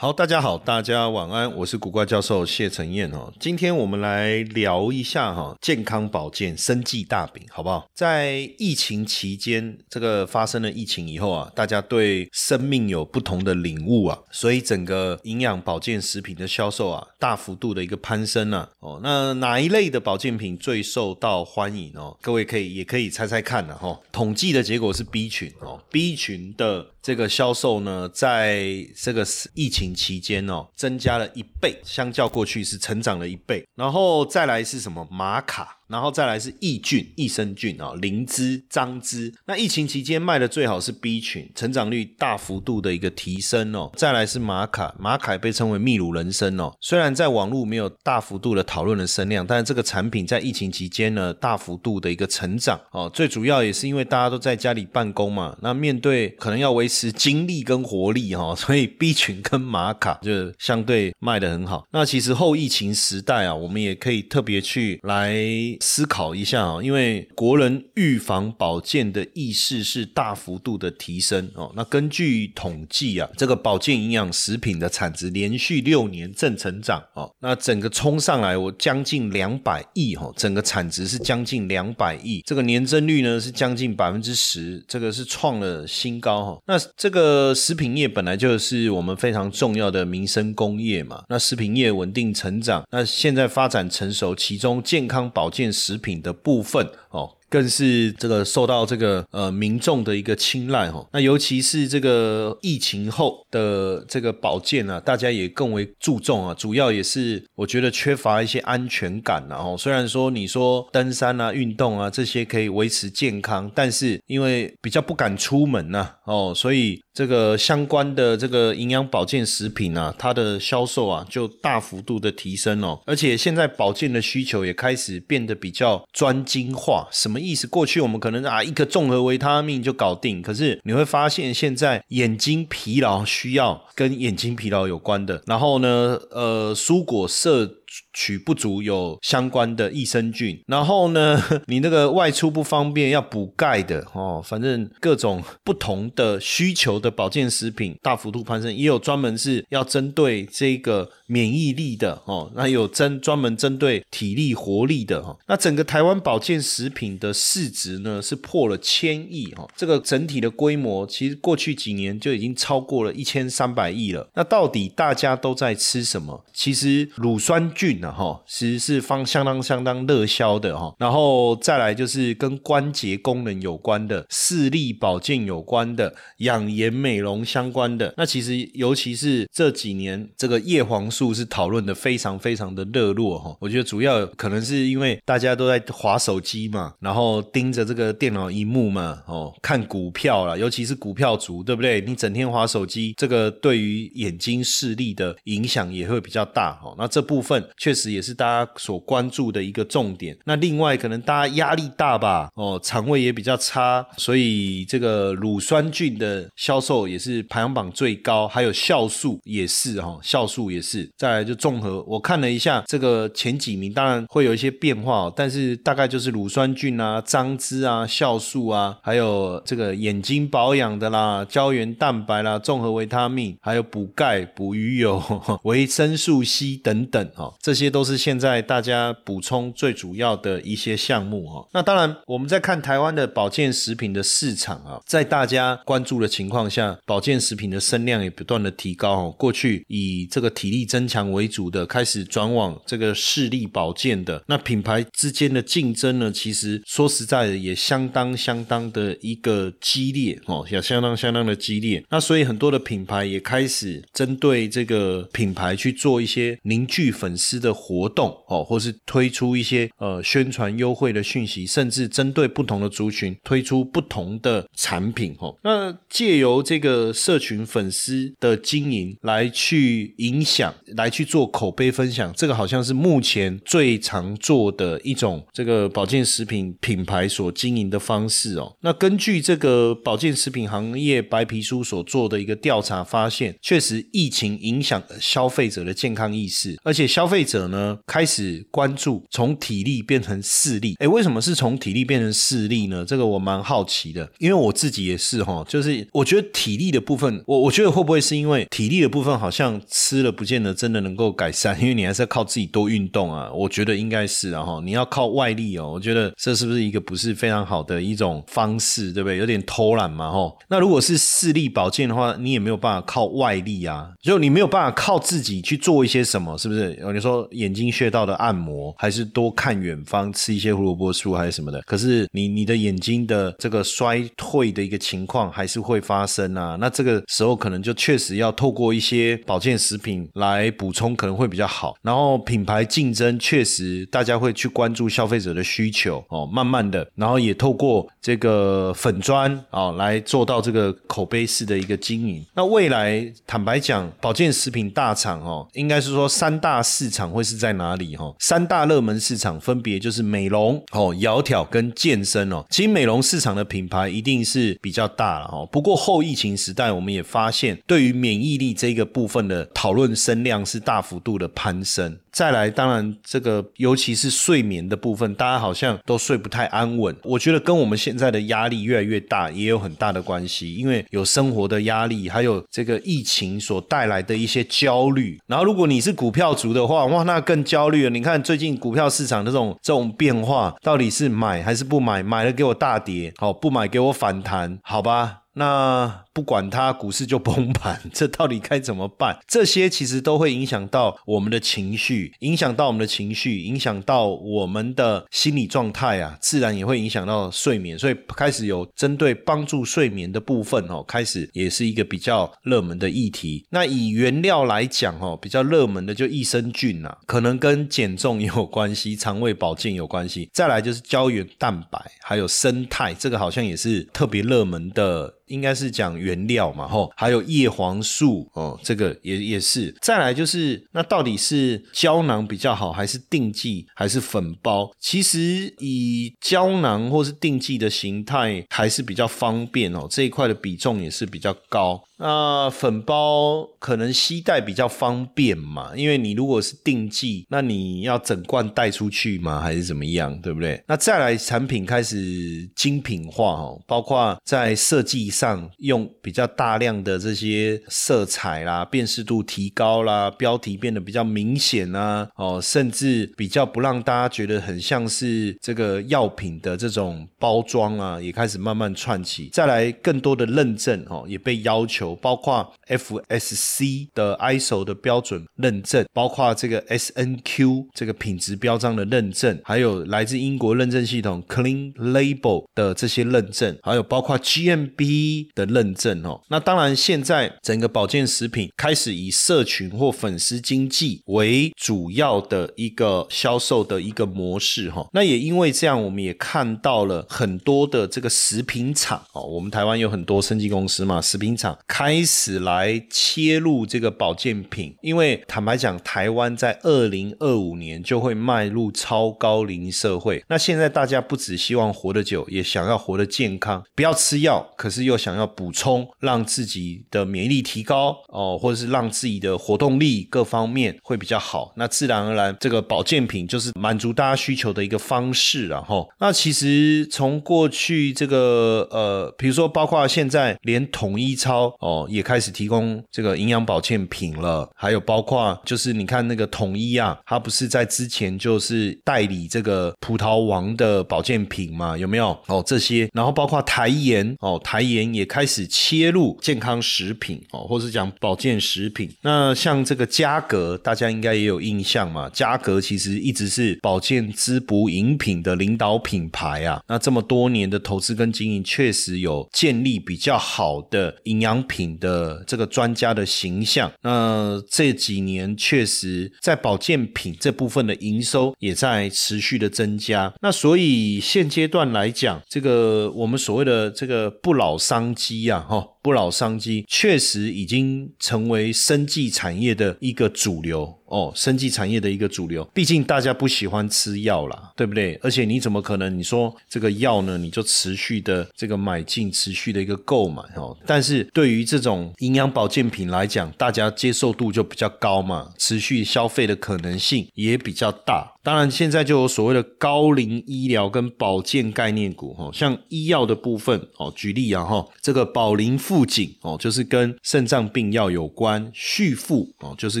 好，大家好，大家晚安，我是古怪教授谢承彦哦。今天我们来聊一下哈，健康保健、生计大饼，好不好？在疫情期间，这个发生了疫情以后啊，大家对生命有不同的领悟啊，所以整个营养保健食品的销售啊，大幅度的一个攀升啊。哦，那哪一类的保健品最受到欢迎哦？各位可以也可以猜猜看的哈。统计的结果是 B 群哦，B 群的。这个销售呢，在这个疫情期间哦，增加了一倍，相较过去是成长了一倍。然后再来是什么？玛卡。然后再来是益菌、益生菌啊，灵芝、樟芝。那疫情期间卖的最好是 B 群，成长率大幅度的一个提升哦。再来是玛卡，玛卡被称为秘鲁人参哦。虽然在网络没有大幅度的讨论的声量，但是这个产品在疫情期间呢，大幅度的一个成长哦。最主要也是因为大家都在家里办公嘛，那面对可能要维持精力跟活力哈，所以 B 群跟玛卡就相对卖的很好。那其实后疫情时代啊，我们也可以特别去来。思考一下啊，因为国人预防保健的意识是大幅度的提升哦。那根据统计啊，这个保健营养食品的产值连续六年正成长哦。那整个冲上来，我将近两百亿哈，整个产值是将近两百亿，这个年增率呢是将近百分之十，这个是创了新高哈。那这个食品业本来就是我们非常重要的民生工业嘛，那食品业稳定成长，那现在发展成熟，其中健康保健食品的部分哦。更是这个受到这个呃民众的一个青睐哈，那尤其是这个疫情后的这个保健啊，大家也更为注重啊，主要也是我觉得缺乏一些安全感啊。哦虽然说你说登山啊、运动啊这些可以维持健康，但是因为比较不敢出门呐哦，所以这个相关的这个营养保健食品啊，它的销售啊就大幅度的提升哦，而且现在保健的需求也开始变得比较专精化，什么？意思，过去我们可能啊一个综合维他命就搞定，可是你会发现现在眼睛疲劳需要跟眼睛疲劳有关的，然后呢，呃，蔬果摄。取不足有相关的益生菌，然后呢，你那个外出不方便要补钙的哦，反正各种不同的需求的保健食品大幅度攀升，也有专门是要针对这个免疫力的哦，那有针专门针对体力活力的哈，那整个台湾保健食品的市值呢是破了千亿哈，这个整体的规模其实过去几年就已经超过了一千三百亿了。那到底大家都在吃什么？其实乳酸菌啊。哈，其实是方相当相当热销的哈，然后再来就是跟关节功能有关的、视力保健有关的、养颜美容相关的。那其实尤其是这几年，这个叶黄素是讨论的非常非常的热络哈。我觉得主要可能是因为大家都在划手机嘛，然后盯着这个电脑荧幕嘛，哦，看股票啦，尤其是股票族，对不对？你整天划手机，这个对于眼睛视力的影响也会比较大哈。那这部分确实。也是大家所关注的一个重点。那另外可能大家压力大吧，哦，肠胃也比较差，所以这个乳酸菌的销售也是排行榜最高。还有酵素也是哈，酵素也是。再来就综合，我看了一下这个前几名，当然会有一些变化，但是大概就是乳酸菌啊、樟汁啊、酵素啊，还有这个眼睛保养的啦、胶原蛋白啦、综合维他命，还有补钙、补鱼油、维生素 C 等等哈，这些。都是现在大家补充最主要的一些项目哈。那当然，我们在看台湾的保健食品的市场啊，在大家关注的情况下，保健食品的声量也不断的提高哦。过去以这个体力增强为主的，开始转往这个视力保健的。那品牌之间的竞争呢，其实说实在的，也相当相当的一个激烈哦，也相当相当的激烈。那所以很多的品牌也开始针对这个品牌去做一些凝聚粉丝。丝的活动哦，或是推出一些呃宣传优惠的讯息，甚至针对不同的族群推出不同的产品哦。那借由这个社群粉丝的经营来去影响，来去做口碑分享，这个好像是目前最常做的一种这个保健食品品牌所经营的方式哦。那根据这个保健食品行业白皮书所做的一个调查发现，确实疫情影响消费者的健康意识，而且消费者呢开始关注从体力变成视力。哎，为什么是从体力变成视力呢？这个我蛮好奇的，因为我自己也是哈，就是我觉得体力的部分，我我觉得会不会是因为体力的部分好像吃了不见得真的能够改善，因为你还是要靠自己多运动啊。我觉得应该是啊哈，你要靠外力哦，我觉得这是不是一个不是非常好的一种方式，对不对？有点偷懒嘛哈。那如果是视力保健的话，你也没有办法靠外力啊，就你没有办法靠自己去做一些什么，是不是？你说眼睛穴道的按摩，还是多看远方，吃一些胡萝卜素还是什么的？可是你你的眼睛的这个衰退的一个情况还是会发生啊。那这个时候可能就确实要透过一些保健食品来补充，可能会比较好。然后品牌竞争确实大家会去关注消费者的需求哦，慢慢的，然后也透过这个粉砖啊来做到这个口碑式的一个经营。那未来坦白讲，保健食品大厂哦，应该是说三大市场场会是在哪里哈？三大热门市场分别就是美容哦、窈窕跟健身哦。其实美容市场的品牌一定是比较大了哦。不过后疫情时代，我们也发现对于免疫力这个部分的讨论声量是大幅度的攀升。再来，当然这个尤其是睡眠的部分，大家好像都睡不太安稳。我觉得跟我们现在的压力越来越大也有很大的关系，因为有生活的压力，还有这个疫情所带来的一些焦虑。然后，如果你是股票族的话，哇，那更焦虑了。你看最近股票市场这种这种变化，到底是买还是不买？买了给我大跌，好不买给我反弹，好吧？那不管它，股市就崩盘，这到底该怎么办？这些其实都会影响到我们的情绪，影响到我们的情绪，影响到我们的心理状态啊，自然也会影响到睡眠。所以开始有针对帮助睡眠的部分哦，开始也是一个比较热门的议题。那以原料来讲哦，比较热门的就益生菌啊，可能跟减重也有关系，肠胃保健有关系。再来就是胶原蛋白，还有生态，这个好像也是特别热门的。应该是讲原料嘛，吼，还有叶黄素哦，这个也也是。再来就是，那到底是胶囊比较好，还是定剂，还是粉包？其实以胶囊或是定剂的形态还是比较方便哦，这一块的比重也是比较高。那粉包可能携带比较方便嘛，因为你如果是定剂，那你要整罐带出去吗？还是怎么样，对不对？那再来产品开始精品化哦，包括在设计上用比较大量的这些色彩啦，辨识度提高啦，标题变得比较明显啊，哦，甚至比较不让大家觉得很像是这个药品的这种包装啊，也开始慢慢串起。再来更多的认证哦，也被要求。包括 FSC 的 ISO 的标准认证，包括这个 SNQ 这个品质标章的认证，还有来自英国认证系统 Clean Label 的这些认证，还有包括 GMB 的认证哦。那当然，现在整个保健食品开始以社群或粉丝经济为主要的一个销售的一个模式哈。那也因为这样，我们也看到了很多的这个食品厂哦，我们台湾有很多生技公司嘛，食品厂。开始来切入这个保健品，因为坦白讲，台湾在二零二五年就会迈入超高龄社会。那现在大家不只希望活得久，也想要活得健康，不要吃药，可是又想要补充，让自己的免疫力提高哦，或者是让自己的活动力各方面会比较好。那自然而然，这个保健品就是满足大家需求的一个方式。然后，那其实从过去这个呃，比如说包括现在连统一超。哦，哦也开始提供这个营养保健品了，还有包括就是你看那个统一啊，它不是在之前就是代理这个葡萄王的保健品嘛？有没有？哦，这些，然后包括台盐哦，台盐也开始切入健康食品哦，或是讲保健食品。那像这个嘉格，大家应该也有印象嘛？嘉格其实一直是保健滋补饮品的领导品牌啊。那这么多年的投资跟经营，确实有建立比较好的营养品。品的这个专家的形象。那这几年确实在保健品这部分的营收也在持续的增加。那所以现阶段来讲，这个我们所谓的这个不老商机啊，哈。不老商机确实已经成为生技产业的一个主流哦，生技产业的一个主流。毕竟大家不喜欢吃药啦，对不对？而且你怎么可能你说这个药呢？你就持续的这个买进，持续的一个购买哦。但是对于这种营养保健品来讲，大家接受度就比较高嘛，持续消费的可能性也比较大。当然，现在就有所谓的高龄医疗跟保健概念股哈，像医药的部分哦，举例啊哈，这个保林富锦哦，就是跟肾脏病药有关；旭富哦，就是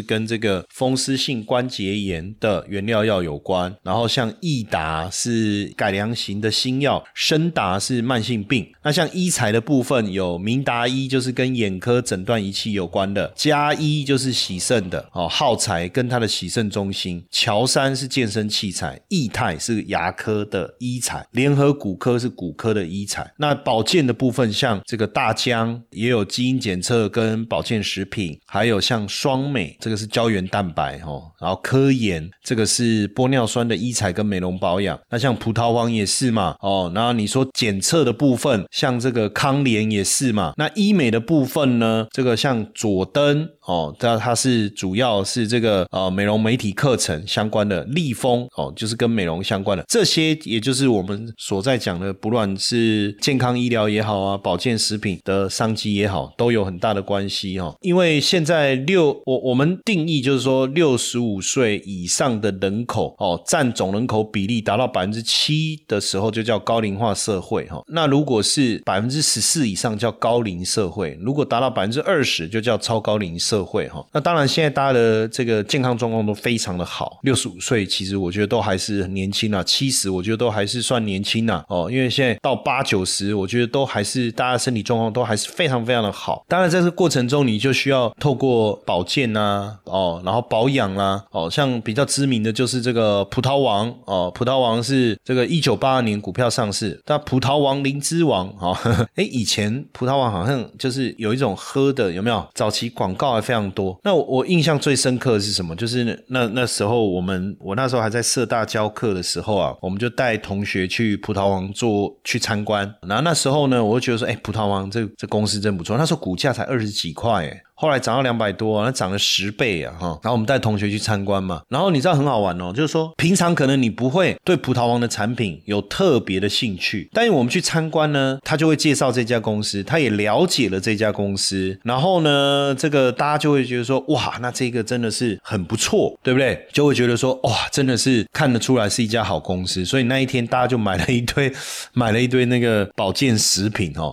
跟这个风湿性关节炎的原料药有关。然后像益达是改良型的新药，深达是慢性病。那像医材的部分有明达医，就是跟眼科诊断仪器有关的；嘉医就是洗肾的哦，耗材跟它的洗肾中心；乔山是健身。生器材，益泰是牙科的医材，联合骨科是骨科的医材。那保健的部分，像这个大疆也有基因检测跟保健食品，还有像双美，这个是胶原蛋白哦，然后科研这个是玻尿酸的医材跟美容保养。那像葡萄王也是嘛哦，然后你说检测的部分，像这个康联也是嘛。那医美的部分呢，这个像佐登哦，它它是主要是这个呃美容媒体课程相关的立丰。哦，就是跟美容相关的这些，也就是我们所在讲的，不论是健康医疗也好啊，保健食品的商机也好，都有很大的关系哈。因为现在六，我我们定义就是说，六十五岁以上的人口哦，占总人口比例达到百分之七的时候，就叫高龄化社会哈。那如果是百分之十四以上，叫高龄社会；如果达到百分之二十，就叫超高龄社会哈。那当然，现在大家的这个健康状况都非常的好，六十五岁其实。实我觉得都还是很年轻啊，七十我觉得都还是算年轻呐哦，因为现在到八九十，我觉得都还是大家身体状况都还是非常非常的好。当然，在这个过程中，你就需要透过保健呐哦，然后保养啦哦，像比较知名的就是这个葡萄王哦，葡萄王是这个一九八二年股票上市，但葡萄王灵芝王哦，哎，以前葡萄王好像就是有一种喝的，有没有？早期广告还非常多。那我印象最深刻的是什么？就是那那时候我们我那时候还。在社大教课的时候啊，我们就带同学去葡萄王做去参观。然后那时候呢，我就觉得说，哎，葡萄王这这公司真不错。那时候股价才二十几块，哎。后来涨到两百多，那涨了十倍啊！哈，然后我们带同学去参观嘛，然后你知道很好玩哦，就是说平常可能你不会对葡萄王的产品有特别的兴趣，但是我们去参观呢，他就会介绍这家公司，他也了解了这家公司，然后呢，这个大家就会觉得说，哇，那这个真的是很不错，对不对？就会觉得说，哇，真的是看得出来是一家好公司，所以那一天大家就买了一堆，买了一堆那个保健食品哦，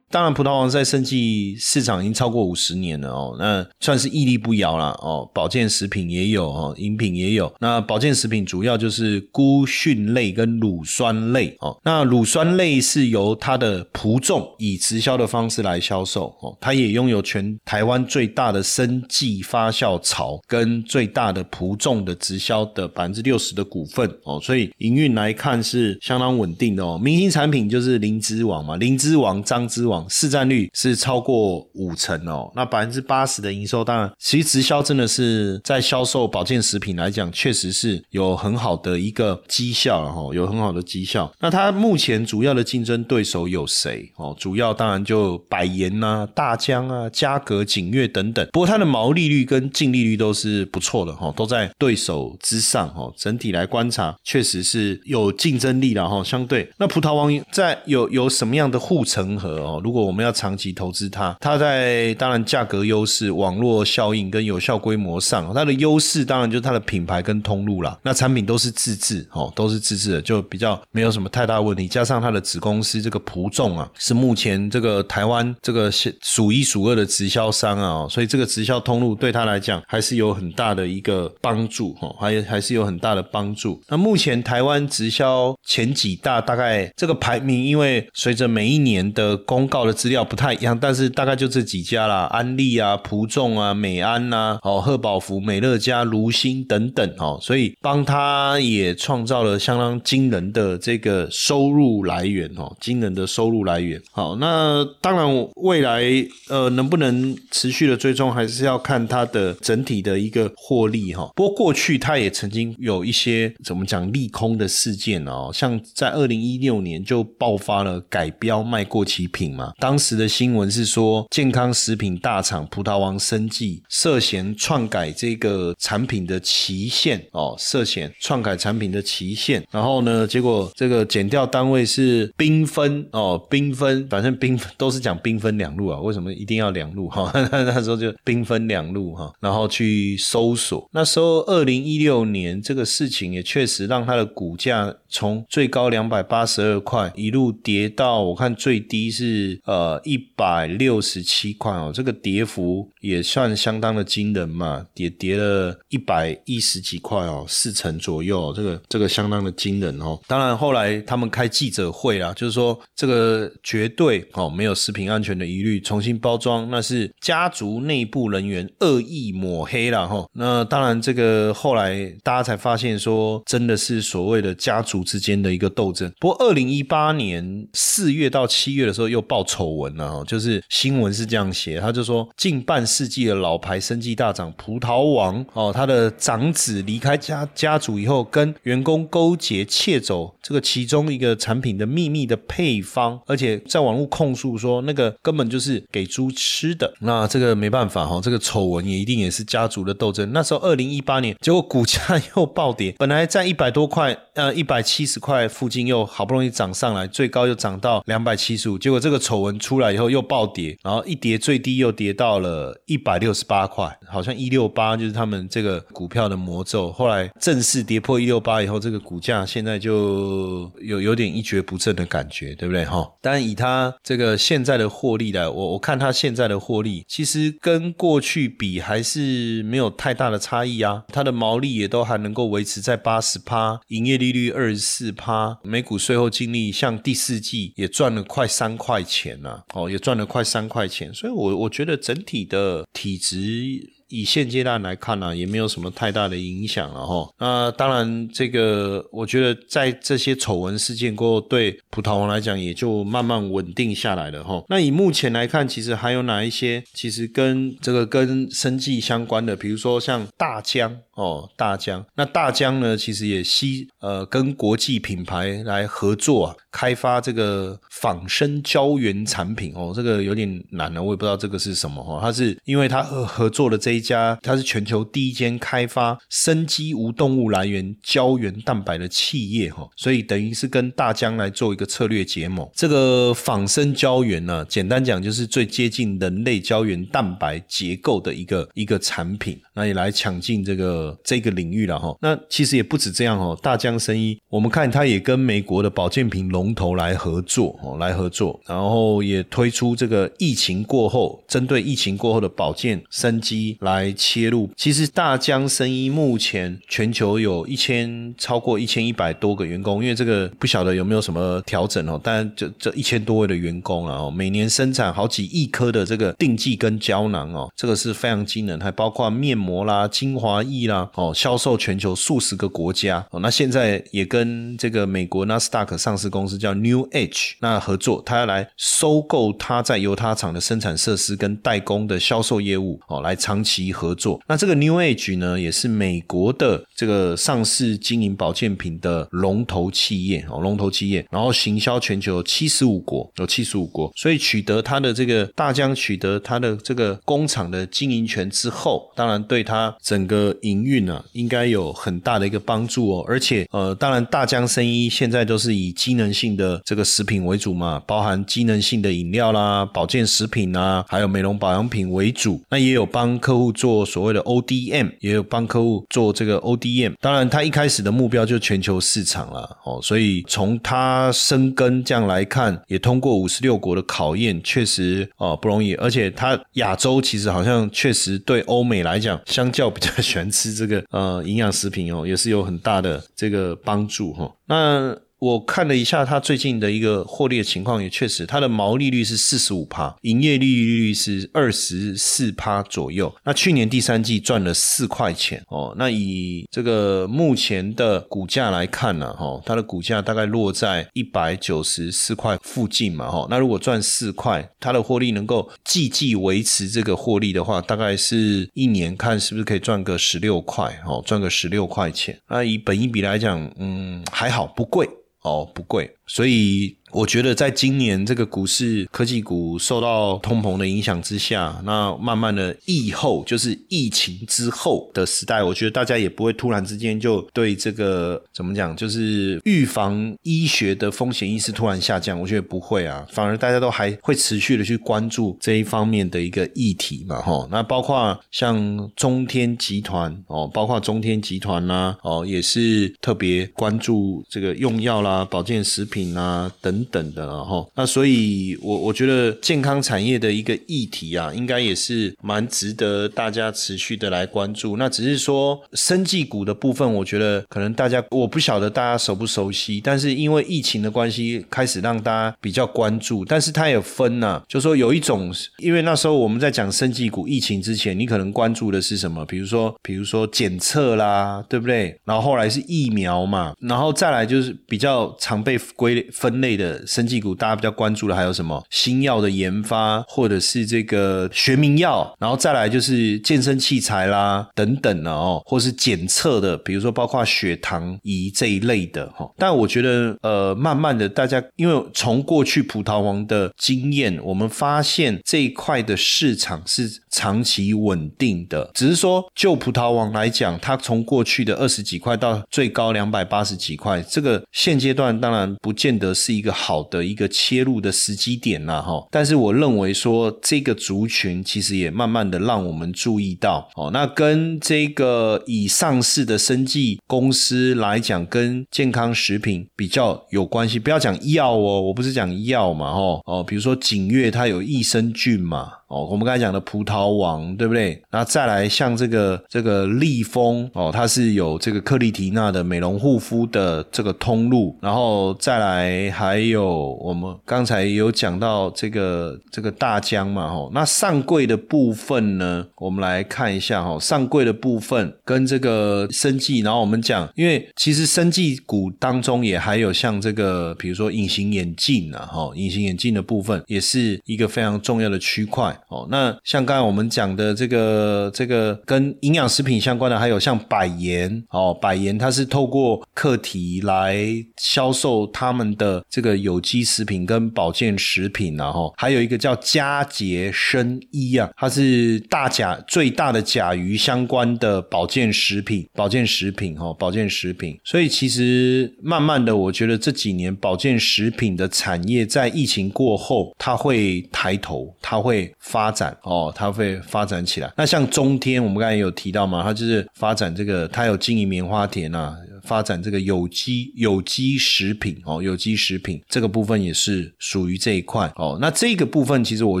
当然，葡萄王在生技市场已经超过五十年了哦，那算是屹立不摇了哦。保健食品也有哦，饮品也有。那保健食品主要就是菇蕈类跟乳酸类哦。那乳酸类是由它的葡种以直销的方式来销售哦。它也拥有全台湾最大的生技发酵槽跟最大的葡种的直销的百分之六十的股份哦，所以营运来看是相当稳定的哦。明星产品就是灵芝王嘛，灵芝王、张芝王。市占率是超过五成哦。那百分之八十的营收，当然，其实直销真的是在销售保健食品来讲，确实是有很好的一个绩效哈，有很好的绩效。那它目前主要的竞争对手有谁哦？主要当然就百颜呐、大疆啊、嘉格、景悦等等。不过它的毛利率跟净利率都是不错的哈，都在对手之上哈。整体来观察，确实是有竞争力了哈。相对那葡萄王在有有什么样的护城河哦？如果我们要长期投资它，它在当然价格优势、网络效应跟有效规模上，它的优势当然就是它的品牌跟通路啦。那产品都是自制哦，都是自制的，就比较没有什么太大问题。加上它的子公司这个普众啊，是目前这个台湾这个数一数二的直销商啊，所以这个直销通路对他来讲还是有很大的一个帮助哦，还还是有很大的帮助。那目前台湾直销前几大大概这个排名，因为随着每一年的公告的资料不太一样，但是大概就这几家啦，安利啊、蒲众啊、美安呐、哦贺宝福、美乐家、卢鑫等等哦，所以帮他也创造了相当惊人的这个收入来源哦，惊人的收入来源。好，那当然未来呃能不能持续的追踪，还是要看它的整体的一个获利哈。不过过去它也曾经有一些怎么讲利空的事件哦，像在二零一六年就爆发了改标卖过期品嘛。当时的新闻是说，健康食品大厂葡萄王生技涉嫌篡改这个产品的期限哦，涉嫌篡改产品的期限。然后呢，结果这个减掉单位是缤纷哦，缤纷，反正缤都是讲缤纷两路啊。为什么一定要两路 哈？那时候就缤纷两路哈，然后去搜索。那时候二零一六年这个事情也确实让它的股价从最高两百八十二块一路跌到我看最低是呃一百六十七块哦，这个跌幅也算相当的惊人嘛，也跌了一百一十几块哦，四成左右，这个这个相当的惊人哦。当然后来他们开记者会啦，就是说这个绝对哦没有食品安全的疑虑，重新包装那是家族内部人员恶意抹黑了哈。那当然这个后来大家才发现说真的是所谓的家族之间的一个斗争。不过二零一八年四月到七月的时候又爆丑闻啊，就是新闻是这样写，他就说近半世纪的老牌生技大厂葡萄王哦，他的长子离开家家族以后，跟员工勾结窃走这个其中一个产品的秘密的配方，而且在网络控诉说那个根本就是给猪吃的。那这个没办法哈，这个丑闻也一定也是家族的斗争。那时候二零一八年，结果股价又暴跌，本来在一百多块，呃一百七十块附近又好不容易涨上来，最高又涨到两百七十五，结果这个丑闻出来以后又暴跌，然后一跌最低又跌到了一百六十八块，好像一六八就是他们这个股票的魔咒。后来正式跌破一六八以后，这个股价现在就有有点一蹶不振的感觉，对不对哈？当然以它这个现在的获利来，我我看它现在的获利其实跟过去比还是没有太大的差异啊，它的毛利也都还能够维持在八十趴，营业利率二十四趴，每股税后净利像第四季也赚了快三块钱钱啊，哦，也赚了快三块钱，所以我我觉得整体的体值。以现阶段来看呢，也没有什么太大的影响了哈。那当然，这个我觉得在这些丑闻事件过后，对葡萄王来讲也就慢慢稳定下来了哈。那以目前来看，其实还有哪一些其实跟这个跟生计相关的，比如说像大疆哦，大疆。那大疆呢，其实也吸呃跟国际品牌来合作啊，开发这个仿生胶原产品哦，这个有点难了，我也不知道这个是什么哈。它是因为它合合作的这一。一家，它是全球第一间开发生机无动物来源胶原蛋白的企业哈，所以等于是跟大疆来做一个策略结盟。这个仿生胶原呢，简单讲就是最接近人类胶原蛋白结构的一个一个产品，那也来抢进这个这个领域了哈。那其实也不止这样哦，大疆生医，我们看它也跟美国的保健品龙头来合作哦，来合作，然后也推出这个疫情过后，针对疫情过后的保健生机来。来切入。其实大疆生医目前全球有一千超过一千一百多个员工，因为这个不晓得有没有什么调整哦，但就这一千多位的员工啊，哦，每年生产好几亿颗的这个定剂跟胶囊哦，这个是非常惊人，还包括面膜啦、精华液啦，哦，销售全球数十个国家哦。那现在也跟这个美国纳斯达克上市公司叫 New Age 那合作，他要来收购他在犹他厂的生产设施跟代工的销售业务哦，来长期及合作。那这个 New Age 呢，也是美国的这个上市经营保健品的龙头企业哦，龙头企业，然后行销全球七十五国，有七十五国，所以取得它的这个大疆取得它的这个工厂的经营权之后，当然对它整个营运啊，应该有很大的一个帮助哦。而且呃，当然大疆生医现在都是以机能性的这个食品为主嘛，包含机能性的饮料啦、保健食品啊，还有美容保养品为主。那也有帮客户做所谓的 ODM，也有帮客户做这个 ODM。当然，他一开始的目标就全球市场了哦，所以从他生根这样来看，也通过五十六国的考验，确实哦不容易。而且他亚洲其实好像确实对欧美来讲，相较比较喜欢吃这个呃营养食品哦，也是有很大的这个帮助哈。那。我看了一下它最近的一个获利的情况，也确实，它的毛利率是四十五趴，营业利率是二十四趴左右。那去年第三季赚了四块钱哦。那以这个目前的股价来看呢，哈，它的股价大概落在一百九十四块附近嘛，哈。那如果赚四块，它的获利能够季季维持这个获利的话，大概是一年看是不是可以赚个十六块，哦，赚个十六块钱。那以本一比来讲，嗯，还好，不贵。哦，不贵，所以。我觉得在今年这个股市科技股受到通膨的影响之下，那慢慢的疫后就是疫情之后的时代，我觉得大家也不会突然之间就对这个怎么讲，就是预防医学的风险意识突然下降。我觉得不会啊，反而大家都还会持续的去关注这一方面的一个议题嘛，哈。那包括像中天集团哦，包括中天集团啦，哦，也是特别关注这个用药啦、保健食品啊等。等等的哈，那所以，我我觉得健康产业的一个议题啊，应该也是蛮值得大家持续的来关注。那只是说，生技股的部分，我觉得可能大家我不晓得大家熟不熟悉，但是因为疫情的关系，开始让大家比较关注。但是它也分呐，就说有一种，因为那时候我们在讲生技股疫情之前，你可能关注的是什么？比如说，比如说检测啦，对不对？然后后来是疫苗嘛，然后再来就是比较常被归分类的。生技股大家比较关注的还有什么新药的研发，或者是这个学名药，然后再来就是健身器材啦等等的哦，或是检测的，比如说包括血糖仪这一类的哈。但我觉得呃，慢慢的大家因为从过去葡萄王的经验，我们发现这一块的市场是长期稳定的，只是说就葡萄王来讲，它从过去的二十几块到最高两百八十几块，这个现阶段当然不见得是一个。好的一个切入的时机点呐，哈，但是我认为说这个族群其实也慢慢的让我们注意到，哦，那跟这个已上市的生技公司来讲，跟健康食品比较有关系。不要讲药哦，我不是讲药嘛，哈，哦，比如说景悦它有益生菌嘛。哦，我们刚才讲的葡萄王，对不对？那再来像这个这个利丰哦，它是有这个克丽缇娜的美容护肤的这个通路，然后再来还有我们刚才有讲到这个这个大疆嘛，吼，那上柜的部分呢，我们来看一下哈，上柜的部分跟这个生技，然后我们讲，因为其实生技股当中也还有像这个，比如说隐形眼镜啊，哈，隐形眼镜的部分也是一个非常重要的区块。哦，那像刚才我们讲的这个这个跟营养食品相关的，还有像百颜哦，百颜它是透过课题来销售他们的这个有机食品跟保健食品，然后还有一个叫佳洁生医啊，它是大甲最大的甲鱼相关的保健食品，保健食品哈，保健食品。所以其实慢慢的，我觉得这几年保健食品的产业在疫情过后，它会抬头，它会。发展哦，它会发展起来。那像中天，我们刚才有提到嘛，它就是发展这个，它有经营棉花田啊。发展这个有机有机食品哦，有机食品这个部分也是属于这一块哦。那这个部分其实我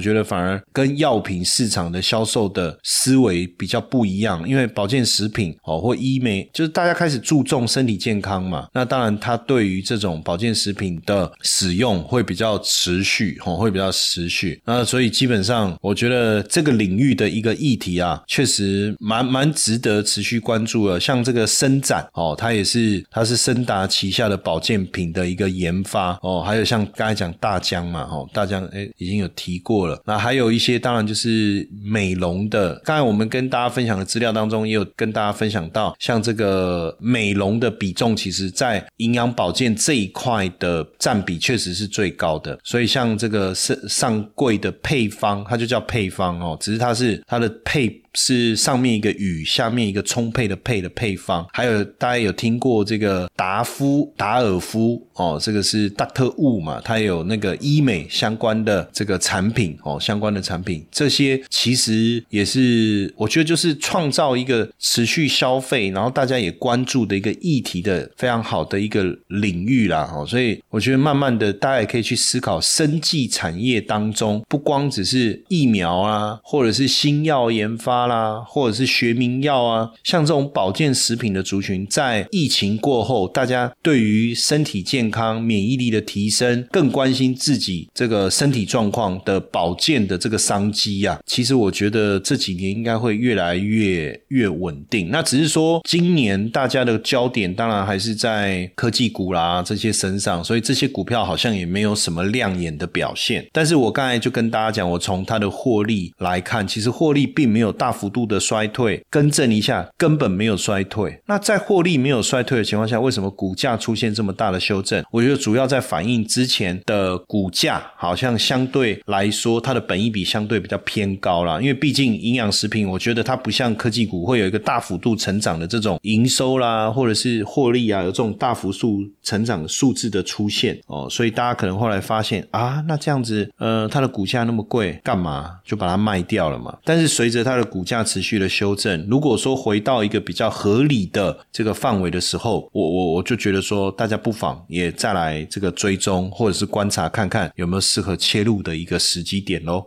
觉得反而跟药品市场的销售的思维比较不一样，因为保健食品哦或医美，就是大家开始注重身体健康嘛。那当然，它对于这种保健食品的使用会比较持续哦，会比较持续。那所以基本上，我觉得这个领域的一个议题啊，确实蛮蛮值得持续关注的。像这个伸展哦，它也是是它是森达旗下的保健品的一个研发哦，还有像刚才讲大疆嘛哦，大疆哎已经有提过了。那还有一些当然就是美容的，刚才我们跟大家分享的资料当中也有跟大家分享到，像这个美容的比重，其实在营养保健这一块的占比确实是最高的。所以像这个上上柜的配方，它就叫配方哦，只是它是它的配。是上面一个雨，下面一个充沛的配的配方，还有大家有听过这个达夫达尔夫哦，这个是大特务嘛，它有那个医美相关的这个产品哦，相关的产品，这些其实也是我觉得就是创造一个持续消费，然后大家也关注的一个议题的非常好的一个领域啦哦，所以我觉得慢慢的大家也可以去思考生技产业当中，不光只是疫苗啊，或者是新药研发。啦，或者是学名药啊，像这种保健食品的族群，在疫情过后，大家对于身体健康、免疫力的提升，更关心自己这个身体状况的保健的这个商机啊。其实我觉得这几年应该会越来越越稳定。那只是说，今年大家的焦点当然还是在科技股啦这些身上，所以这些股票好像也没有什么亮眼的表现。但是我刚才就跟大家讲，我从它的获利来看，其实获利并没有大。大幅度的衰退，更正一下，根本没有衰退。那在获利没有衰退的情况下，为什么股价出现这么大的修正？我觉得主要在反映之前的股价好像相对来说，它的本益比相对比较偏高了。因为毕竟营养食品，我觉得它不像科技股会有一个大幅度成长的这种营收啦，或者是获利啊，有这种大幅度成长数字的出现哦。所以大家可能后来发现啊，那这样子，呃，它的股价那么贵，干嘛就把它卖掉了嘛？但是随着它的股股价持续的修正，如果说回到一个比较合理的这个范围的时候，我我我就觉得说，大家不妨也再来这个追踪或者是观察看看有没有适合切入的一个时机点喽。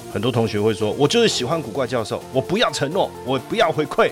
很多同学会说：“我就是喜欢古怪教授，我不要承诺，我不要回馈，